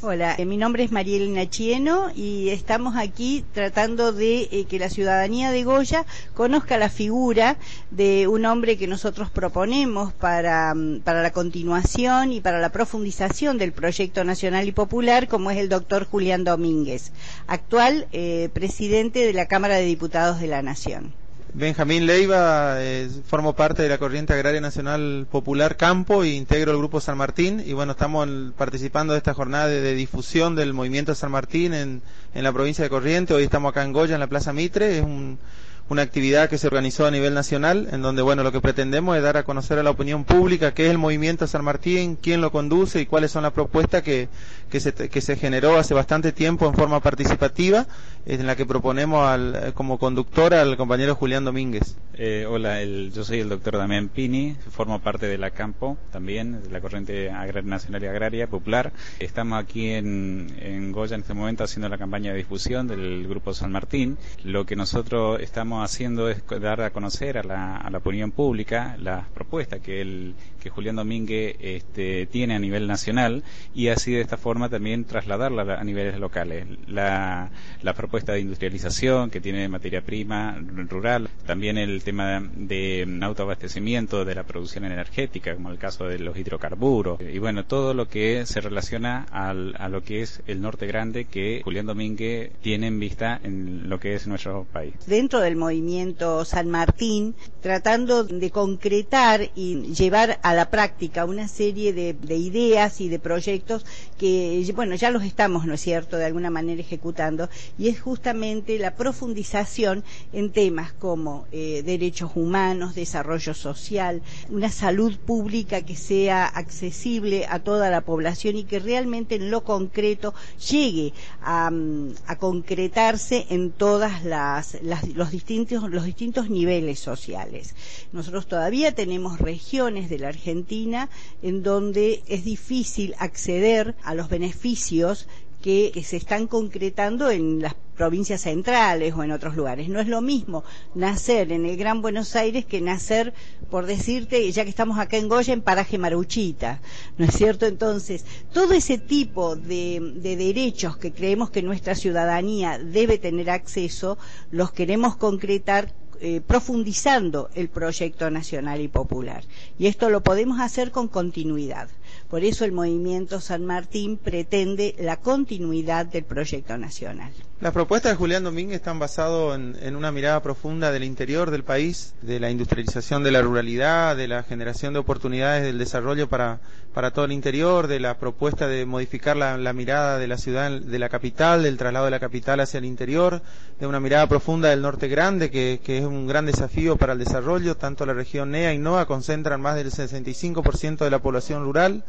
Hola, eh, mi nombre es Marielina Chieno y estamos aquí tratando de eh, que la ciudadanía de Goya conozca la figura de un hombre que nosotros proponemos para, mm, para la continuación y para la profundización del proyecto nacional y popular, como es el doctor Julián Domínguez, actual eh, presidente de la Cámara de Diputados de la Nación. Benjamín Leiva, eh, formo parte de la Corriente Agraria Nacional Popular Campo e integro el Grupo San Martín. Y bueno, estamos participando de esta jornada de, difusión del movimiento San Martín en, en, la provincia de Corriente. Hoy estamos acá en Goya, en la Plaza Mitre. Es un, una actividad que se organizó a nivel nacional, en donde, bueno, lo que pretendemos es dar a conocer a la opinión pública qué es el movimiento San Martín, quién lo conduce y cuáles son las propuestas que, que, se, que se generó hace bastante tiempo en forma participativa, en la que proponemos al, como conductor al compañero Julián Domínguez. Eh, hola, yo soy el doctor Damián Pini, formo parte de la Campo también, de la Corriente Nacional y Agraria Popular. Estamos aquí en, en Goya en este momento haciendo la campaña de difusión del Grupo San Martín. Lo que nosotros estamos haciendo es dar a conocer a la, a la opinión pública las propuestas que, el, que Julián Domínguez este, tiene a nivel nacional y así de esta forma también trasladarla a niveles locales. La, la propuesta de industrialización que tiene materia prima rural, también el tema de autoabastecimiento de la producción energética, como el caso de los hidrocarburos, y bueno, todo lo que se relaciona al, a lo que es el norte grande que Julián Domínguez tiene en vista en lo que es nuestro país. Dentro del movimiento San Martín, tratando de concretar y llevar a la práctica una serie de, ideas y de proyectos que, bueno, ya los estamos, ¿no es cierto?, de alguna manera ejecutando, y es justamente la profundización en temas como eh, derechos humanos, desarrollo social, una salud pública que sea accesible a toda la población y que realmente en lo concreto llegue a, concretarse en todas las, los distintos los distintos niveles sociales. Nosotros todavía tenemos regiones de la Argentina en donde es difícil acceder a los beneficios que, se están concretando en las provincias centrales o en otros lugares. No es lo mismo nacer en el Gran Buenos Aires que nacer, por decirte, ya que estamos acá en Goya, en Paraje Maruchita, ¿no es cierto? Entonces, todo ese tipo de, de derechos que creemos que nuestra ciudadanía debe tener acceso, los queremos concretar eh, profundizando el proyecto nacional y popular. Y esto lo podemos hacer con continuidad. Por eso el movimiento San Martín pretende la continuidad del proyecto nacional. Las propuestas de Julián Domínguez están basadas en, una mirada profunda del interior del país, de la industrialización de la ruralidad, de la generación de oportunidades del desarrollo para, para todo el interior, de la propuesta de modificar la, mirada de la ciudad, de la capital, del traslado de la capital hacia el interior, de una mirada profunda del norte grande, que, que es un gran desafío para el desarrollo. Tanto la región NEA y NOA concentran más del 65% de la población rural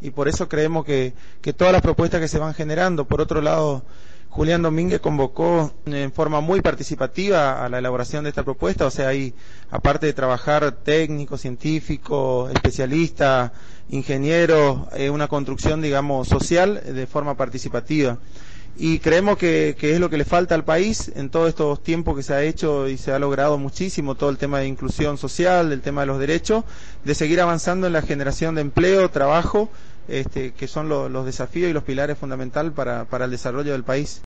y por eso creemos que, que todas las propuestas que se van generando, por otro lado, Julián Domínguez convocó en forma muy participativa a la elaboración de esta propuesta, o sea, hay, aparte de trabajar técnicos, científicos, especialistas, ingenieros, eh, una construcción, digamos, social de forma participativa. Y creemos que, es lo que le falta al país en todos estos tiempos que se ha hecho y se ha logrado muchísimo, todo el tema de inclusión social, el tema de los derechos, de seguir avanzando en la generación de empleo, trabajo, este, que son los desafíos y los pilares fundamentales para el desarrollo del país.